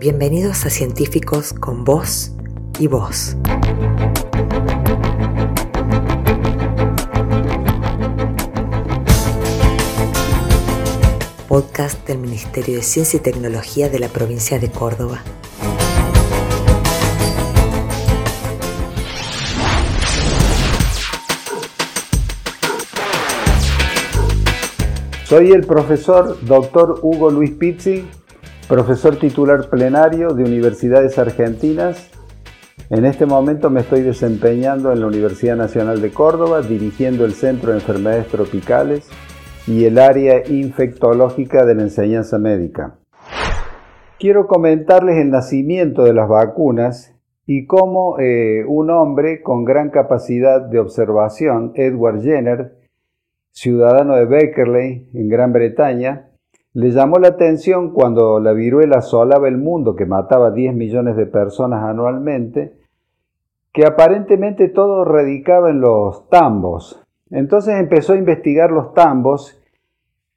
Bienvenidos a Científicos con Voz y Voz. Podcast del Ministerio de Ciencia y Tecnología de la provincia de Córdoba. Soy el profesor Dr. Hugo Luis Pizzi, profesor titular plenario de Universidades Argentinas. En este momento me estoy desempeñando en la Universidad Nacional de Córdoba, dirigiendo el Centro de Enfermedades Tropicales y el área infectológica de la enseñanza médica. Quiero comentarles el nacimiento de las vacunas y cómo eh, un hombre con gran capacidad de observación, Edward Jenner, ciudadano de Beckerley, en Gran Bretaña, le llamó la atención cuando la viruela asolaba el mundo, que mataba 10 millones de personas anualmente, que aparentemente todo radicaba en los tambos. Entonces empezó a investigar los tambos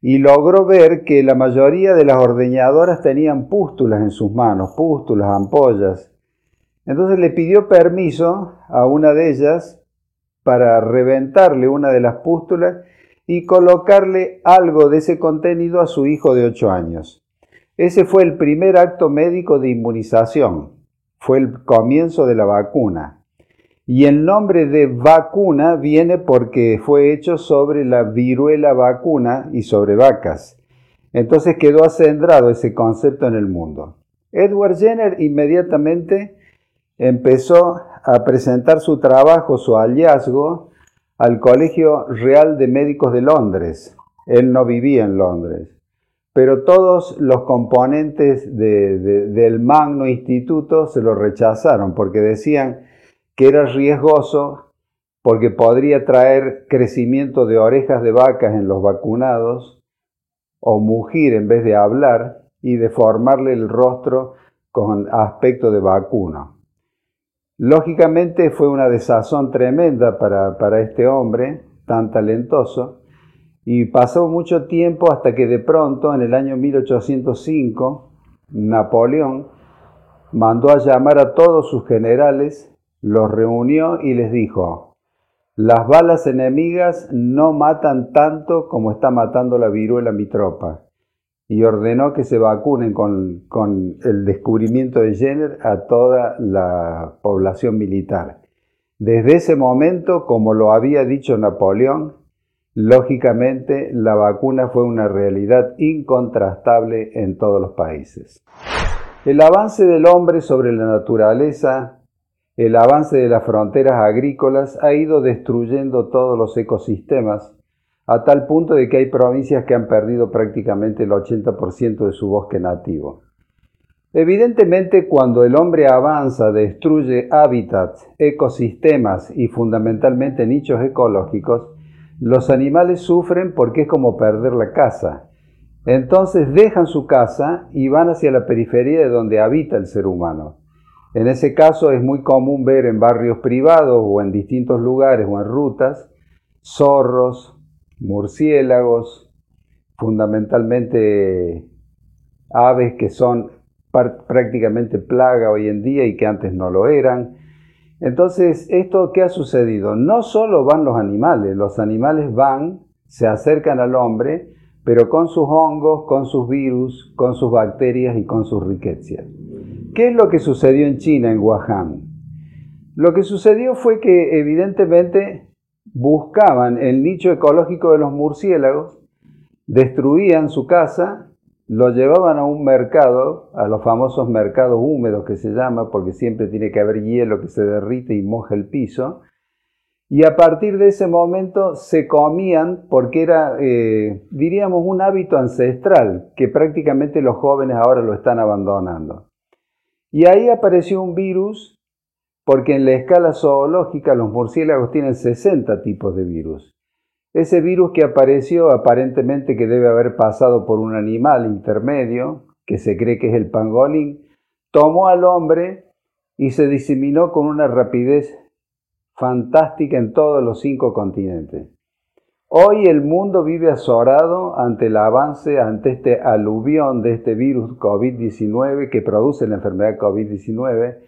y logró ver que la mayoría de las ordeñadoras tenían pústulas en sus manos, pústulas, ampollas. Entonces le pidió permiso a una de ellas para reventarle una de las pústulas y colocarle algo de ese contenido a su hijo de 8 años. Ese fue el primer acto médico de inmunización, fue el comienzo de la vacuna. Y el nombre de vacuna viene porque fue hecho sobre la viruela vacuna y sobre vacas. Entonces quedó acendrado ese concepto en el mundo. Edward Jenner inmediatamente empezó a presentar su trabajo, su hallazgo, al Colegio Real de Médicos de Londres. Él no vivía en Londres, pero todos los componentes del Magno Instituto se lo rechazaron porque decían que era riesgoso porque podría traer crecimiento de orejas de vacas en los vacunados o mugir en vez de hablar y deformarle el rostro con aspecto de vacuno. Lógicamente fue una desazón tremenda para, este hombre tan talentoso y pasó mucho tiempo hasta que de pronto en el año 1805 Napoleón mandó a llamar a todos sus generales, los reunió y les dijo, las balas enemigas no matan tanto como está matando la viruela mi tropa y ordenó que se vacunen con, el descubrimiento de Jenner a toda la población militar. Desde ese momento, como lo había dicho Napoleón, lógicamente la vacuna fue una realidad incontrastable en todos los países. El avance del hombre sobre la naturaleza, el avance de las fronteras agrícolas ha ido destruyendo todos los ecosistemas a tal punto de que hay provincias que han perdido prácticamente el 80% de su bosque nativo. Evidentemente, cuando el hombre avanza, destruye hábitats, ecosistemas y fundamentalmente nichos ecológicos, los animales sufren porque es como perder la casa. Entonces dejan su casa y van hacia la periferia de donde habita el ser humano. En ese caso es muy común ver en barrios privados o en distintos lugares o en rutas zorros, murciélagos, fundamentalmente aves que son prácticamente plaga hoy en día y que antes no lo eran. Entonces, ¿esto qué ha sucedido? No solo van los animales, los animales van, se acercan al hombre, pero con sus hongos, con sus virus, con sus bacterias y con sus riquezas. ¿Qué es lo que sucedió en China, en Wuhan? Lo que sucedió fue que evidentemente buscaban el nicho ecológico de los murciélagos, destruían su casa, lo llevaban a un mercado, a los famosos mercados húmedos que se llama, porque siempre tiene que haber hielo que se derrite y moja el piso, y a partir de ese momento se comían porque era, eh, diríamos, un hábito ancestral que prácticamente los jóvenes ahora lo están abandonando. Y ahí apareció un virus porque en la escala zoológica los murciélagos tienen 60 tipos de virus. Ese virus que apareció aparentemente que debe haber pasado por un animal intermedio, que se cree que es el pangolín, tomó al hombre y se diseminó con una rapidez fantástica en todos los cinco continentes. Hoy el mundo vive azorado ante el avance, ante este aluvión de este virus COVID-19 que produce la enfermedad COVID-19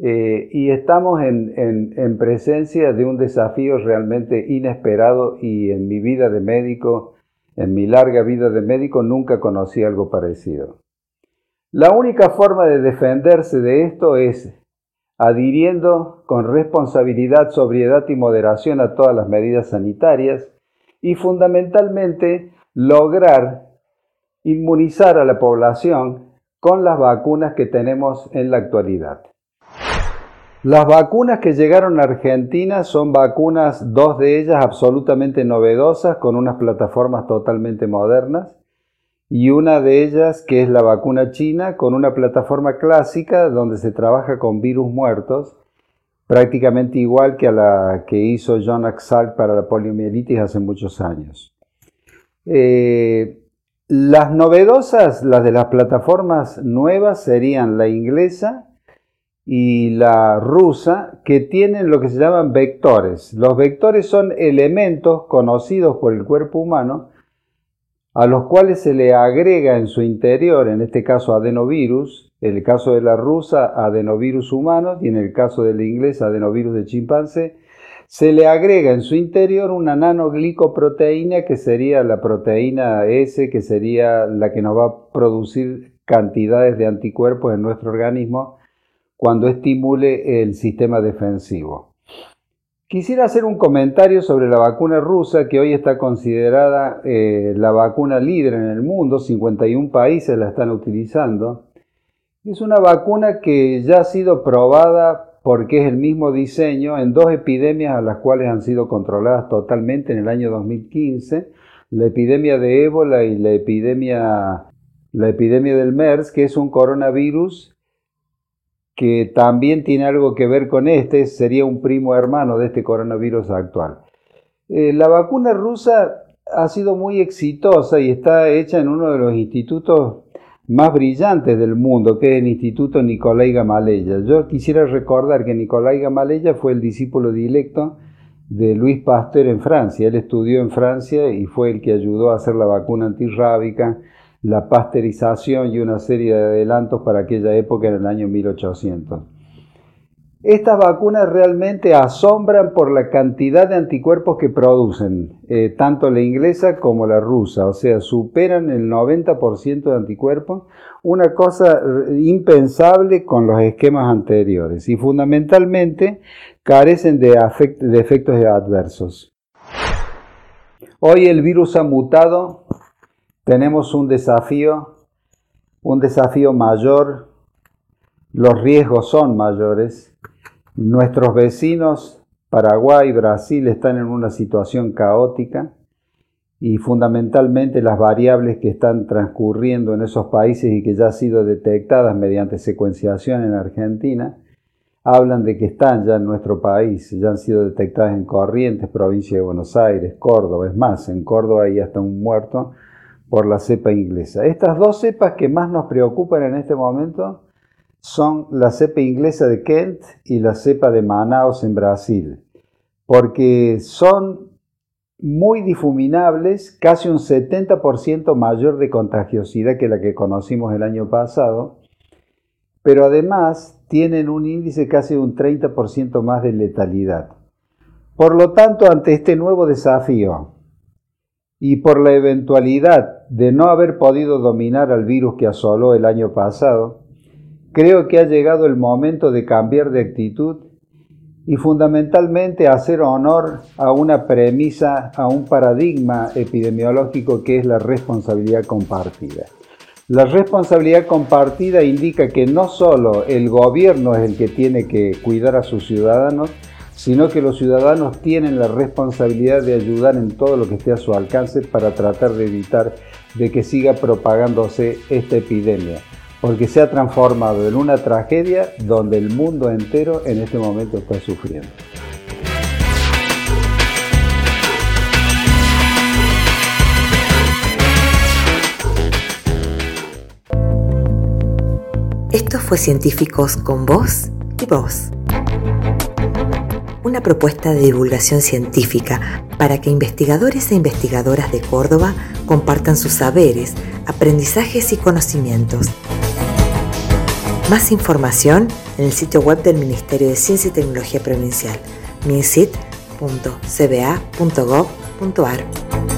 eh, y estamos en, presencia de un desafío realmente inesperado y en mi vida de médico, en mi larga vida de médico, nunca conocí algo parecido. La única forma de defenderse de esto es adhiriendo con responsabilidad, sobriedad y moderación a todas las medidas sanitarias y fundamentalmente lograr inmunizar a la población con las vacunas que tenemos en la actualidad. Las vacunas que llegaron a Argentina son vacunas, dos de ellas absolutamente novedosas, con unas plataformas totalmente modernas, y una de ellas que es la vacuna china con una plataforma clásica donde se trabaja con virus muertos, prácticamente igual que a la que hizo John Axalk para la poliomielitis hace muchos años. Eh, las novedosas, las de las plataformas nuevas, serían la inglesa y la rusa, que tienen lo que se llaman vectores. Los vectores son elementos conocidos por el cuerpo humano a los cuales se le agrega en su interior, en este caso adenovirus, en el caso de la rusa, adenovirus humanos, y en el caso de la inglesa, adenovirus de chimpancé, se le agrega en su interior una nanoglicoproteína que sería la proteína S, que sería la que nos va a producir cantidades de anticuerpos en nuestro organismo cuando estimule el sistema defensivo. Quisiera hacer un comentario sobre la vacuna rusa, que hoy está considerada eh, la vacuna líder en el mundo, 51 países la están utilizando. Es una vacuna que ya ha sido probada porque es el mismo diseño en dos epidemias a las cuales han sido controladas totalmente en el año 2015, la epidemia de ébola y la epidemia, la epidemia del MERS, que es un coronavirus que también tiene algo que ver con este, sería un primo hermano de este coronavirus actual. Eh, la vacuna rusa ha sido muy exitosa y está hecha en uno de los institutos más brillantes del mundo, que es el Instituto Nicolai Gamaleya. Yo quisiera recordar que Nicolai Gamaleya fue el discípulo directo de Luis Pasteur en Francia. Él estudió en Francia y fue el que ayudó a hacer la vacuna antirrábica, la pasteurización y una serie de adelantos para aquella época en el año 1800. Estas vacunas realmente asombran por la cantidad de anticuerpos que producen, eh, tanto la inglesa como la rusa, o sea, superan el 90% de anticuerpos, una cosa impensable con los esquemas anteriores y fundamentalmente carecen de efectos adversos. Hoy el virus ha mutado tenemos un desafío, un desafío mayor, los riesgos son mayores. Nuestros vecinos, Paraguay y Brasil, están en una situación caótica y fundamentalmente las variables que están transcurriendo en esos países y que ya han sido detectadas mediante secuenciación en Argentina, hablan de que están ya en nuestro país, ya han sido detectadas en Corrientes, provincia de Buenos Aires, Córdoba, es más, en Córdoba hay hasta un muerto por la cepa inglesa. Estas dos cepas que más nos preocupan en este momento son la cepa inglesa de Kent y la cepa de Manaus en Brasil, porque son muy difuminables, casi un 70% mayor de contagiosidad que la que conocimos el año pasado, pero además tienen un índice casi un 30% más de letalidad. Por lo tanto, ante este nuevo desafío, y por la eventualidad de no haber podido dominar al virus que asoló el año pasado, creo que ha llegado el momento de cambiar de actitud y fundamentalmente hacer honor a una premisa, a un paradigma epidemiológico que es la responsabilidad compartida. La responsabilidad compartida indica que no solo el gobierno es el que tiene que cuidar a sus ciudadanos, sino que los ciudadanos tienen la responsabilidad de ayudar en todo lo que esté a su alcance para tratar de evitar de que siga propagándose esta epidemia, porque se ha transformado en una tragedia donde el mundo entero en este momento está sufriendo. Esto fue Científicos con vos y vos una propuesta de divulgación científica para que investigadores e investigadoras de Córdoba compartan sus saberes, aprendizajes y conocimientos. Más información en el sitio web del Ministerio de Ciencia y Tecnología Provincial, minsit.cba.gov.ar.